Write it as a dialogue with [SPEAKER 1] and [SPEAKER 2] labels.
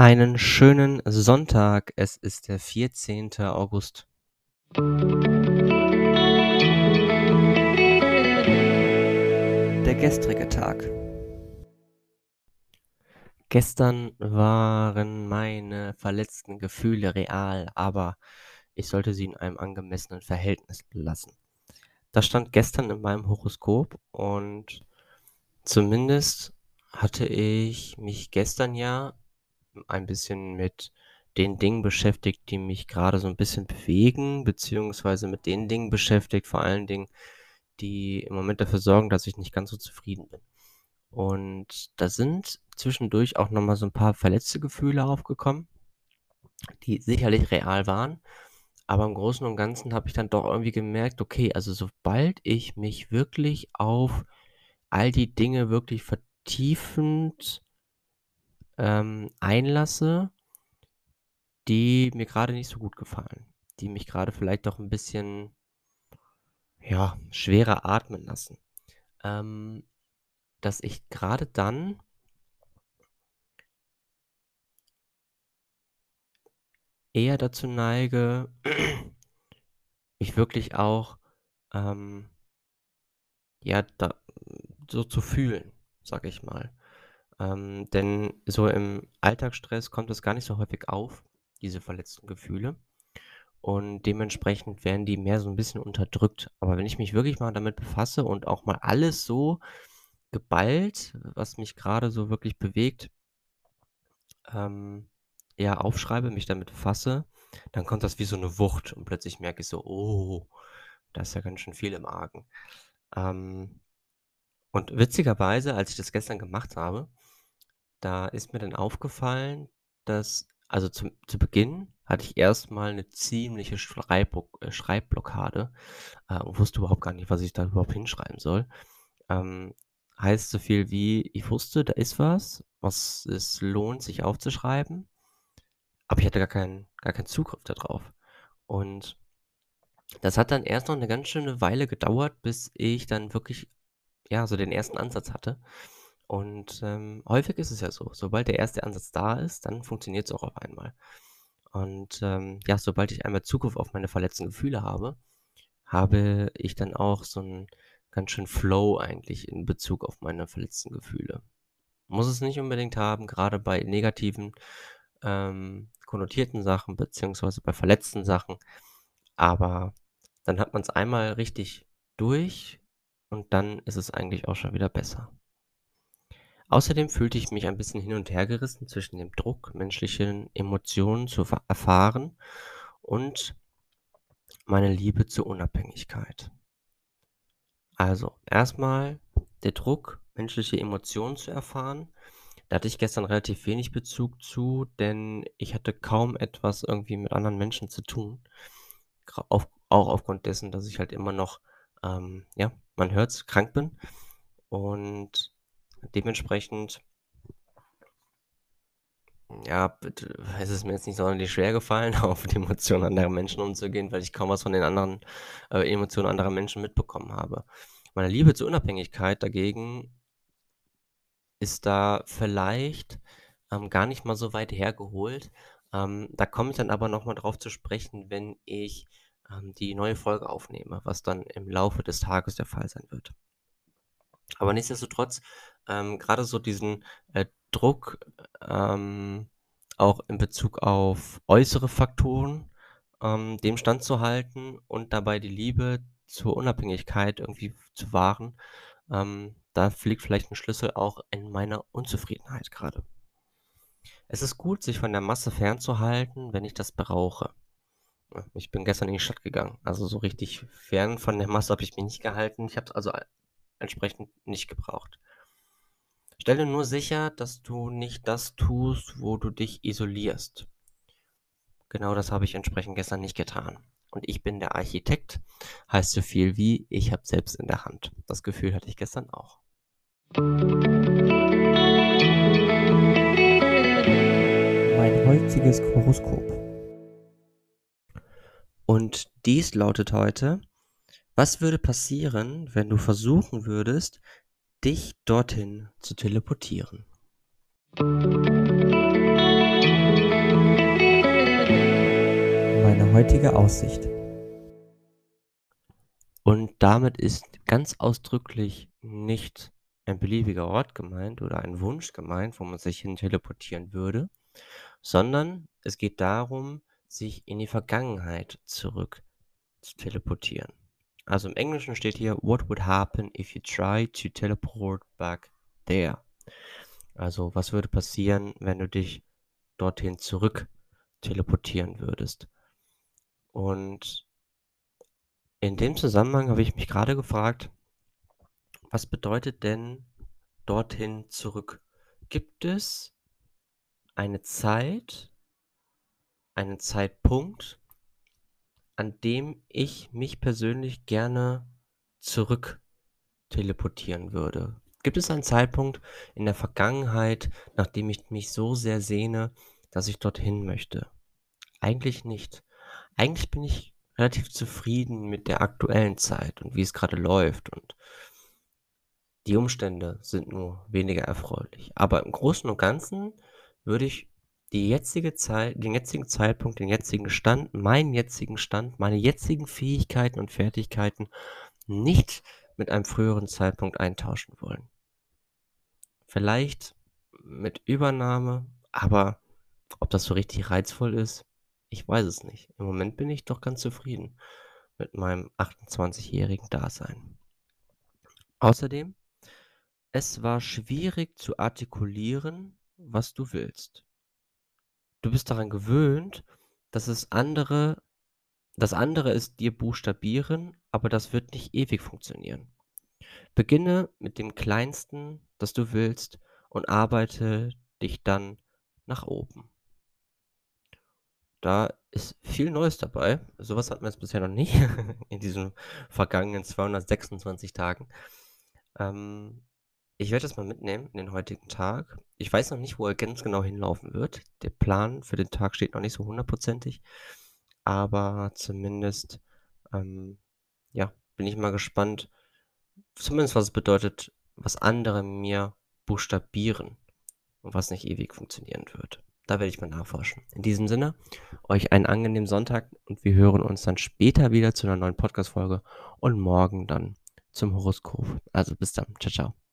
[SPEAKER 1] Einen schönen Sonntag. Es ist der 14. August. Der gestrige Tag. Gestern waren meine verletzten Gefühle real, aber ich sollte sie in einem angemessenen Verhältnis belassen. Das stand gestern in meinem Horoskop und zumindest hatte ich mich gestern ja ein bisschen mit den Dingen beschäftigt, die mich gerade so ein bisschen bewegen, beziehungsweise mit den Dingen beschäftigt, vor allen Dingen, die im Moment dafür sorgen, dass ich nicht ganz so zufrieden bin. Und da sind zwischendurch auch noch mal so ein paar verletzte Gefühle aufgekommen, die sicherlich real waren. Aber im Großen und Ganzen habe ich dann doch irgendwie gemerkt, okay, also sobald ich mich wirklich auf all die Dinge wirklich vertiefend ähm, einlasse, die mir gerade nicht so gut gefallen, die mich gerade vielleicht doch ein bisschen, ja, schwerer atmen lassen. Ähm, dass ich gerade dann eher dazu neige, mich wirklich auch, ähm ja, da so zu fühlen, sage ich mal. Ähm, denn so im Alltagsstress kommt es gar nicht so häufig auf, diese verletzten Gefühle. Und dementsprechend werden die mehr so ein bisschen unterdrückt. Aber wenn ich mich wirklich mal damit befasse und auch mal alles so geballt, was mich gerade so wirklich bewegt, ähm, ja, aufschreibe, mich damit befasse, dann kommt das wie so eine Wucht und plötzlich merke ich so: „Oh, da ist ja ganz schön viel im Argen.“ Ähm, und witzigerweise, als ich das gestern gemacht habe da ist mir dann aufgefallen, dass also zum zu Beginn hatte ich erst mal 'ne ziemliche Schreibblock äh, Schreibblockade, äh, und wusste überhaupt gar nicht, was ich da überhaupt hinschreiben soll. Ähm, heißt so viel wie, ich wusste, da ist was, was es lohnt, sich aufzuschreiben, aber ich hatte gar keinen gar keinen Zugriff da drauf. Und das hat dann erst noch 'ne ganz schöne Weile gedauert, bis ich dann wirklich, ja, so den ersten Ansatz hatte. Und, ähm, häufig ist es ja so, sobald der erste Ansatz da ist, dann funktioniert es auch auf einmal. Und, ähm, ja, sobald ich einmal Zugriff auf meine verletzten Gefühle habe, habe ich dann auch so 'n ganz schön Flow eigentlich in Bezug auf meine verletzten Gefühle. Muss es nicht unbedingt haben, gerade bei negativen, ähm, konnotierten Sachen beziehungsweise bei verletzten Sachen, aber dann hat man es einmal richtig durch und dann ist es eigentlich auch schon wieder besser. Außerdem fühlte ich mich ein bisschen hin und her gerissen zwischen dem Druck, menschlichen Emotionen zu erfahren und meine Liebe zur Unabhängigkeit. Also, erstmal der Druck, menschliche Emotionen zu erfahren. Da hatte ich gestern relativ wenig Bezug zu, denn ich hatte kaum etwas irgendwie mit anderen Menschen zu tun. auf auch aufgrund dessen, dass ich halt immer noch, ähm, ja, man hört's, krank bin und Dementsprechend ja, es ist mir jetzt nicht sonderlich schwer gefallen, auf die Emotionen anderer Menschen umzugehen, weil ich kaum was von den anderen, äh, Emotionen anderer Menschen mitbekommen habe. Meine Liebe zur Unabhängigkeit dagegen ist da vielleicht, ähm, gar nicht mal so weit hergeholt. Ähm, da komme ich dann aber noch mal drauf zu sprechen, wenn ich, ähm, die neue Folge aufnehme, was dann im Laufe des Tages der Fall sein wird. Aber nichtsdestotrotz, ähm, grade so diesen, äh, Druck, ähm, auch in Bezug auf äußere Faktoren, ähm, dem standzuhalten und dabei die Liebe zur Unabhängigkeit irgendwie zu wahren, ähm, da liegt vielleicht 'n Schlüssel auch in meiner Unzufriedenheit grade. Es ist gut, sich von der Masse fernzuhalten, wenn ich das brauche. Ich bin gestern in die Stadt gegangen, also so richtig fern von der Masse habe ich mich nicht gehalten. Ich habe es also entsprechend nicht gebraucht. Stelle nur sicher, dass du nicht das tust, wo du dich isolierst. Genau das habe ich entsprechend gestern nicht getan. Und ich bin der Architekt, heißt so viel wie ich habe selbst in der Hand. Das Gefühl hatte ich gestern auch. Mein heutiges Horoskop. Und dies lautet heute, was würde passieren, wenn du versuchen würdest, dich dorthin zu teleportieren?
[SPEAKER 2] Meine heutige Aussicht.
[SPEAKER 1] Und damit ist ganz ausdrücklich nicht ein beliebiger Ort gemeint oder ein Wunsch gemeint, wo man sich hin teleportieren würde, sondern es geht darum, sich in die Vergangenheit zurück zu teleportieren. Also im Englischen steht hier, what would happen if you try to teleport back there? Also was würde passieren, wenn du dich dorthin zurück teleportieren würdest? Und in dem Zusammenhang habe ich mich gerade gefragt, was bedeutet denn dorthin zurück? Gibt es eine Zeit, einen Zeitpunkt, an dem ich mich persönlich gerne zurück teleportieren würde? Gibt es einen Zeitpunkt in der Vergangenheit, nach dem ich mich so sehr sehne, dass ich dorthin möchte? Eigentlich nicht. Eigentlich bin ich relativ zufrieden mit der aktuellen Zeit und wie es gerade läuft und die Umstände sind nur weniger erfreulich. Aber im Großen und Ganzen würde ich die jetzige Zeit, den jetzigen Zeitpunkt, den jetzigen Stand, meinen jetzigen Stand, meine jetzigen Fähigkeiten und Fertigkeiten nicht mit einem früheren Zeitpunkt eintauschen wollen. Vielleicht mit Übernahme, aber ob das so richtig reizvoll ist, ich weiß es nicht. Im Moment bin ich doch ganz zufrieden mit meinem 28-jährigen Dasein. Außerdem, es war schwierig zu artikulieren, was du willst. Du bist daran gewöhnt, dass es andere das andere ist dir buchstabieren, aber das wird nicht ewig funktionieren. Beginne mit dem Kleinsten, das du willst, und arbeite dich dann nach oben. Da ist viel Neues dabei. Sowas hatten wir jetzt bisher noch nicht in diesen vergangenen 226 Tagen. Ähm, ich werde das mal mitnehmen in den heutigen Tag. Ich weiß noch nicht, wo er ganz genau hinlaufen wird. Der Plan für den Tag steht noch nicht so hundertprozentig. Aber zumindest, ähm, ja, bin ich mal gespannt, zumindest was es bedeutet, was andere mir buchstabieren und was nicht ewig funktionieren wird. Da werde ich mal nachforschen. In diesem Sinne, euch einen angenehmen Sonntag und wir hören uns dann später wieder zu einer neuen Podcast-Folge und morgen dann zum Horoskop. Also bis dann. Ciao, ciao.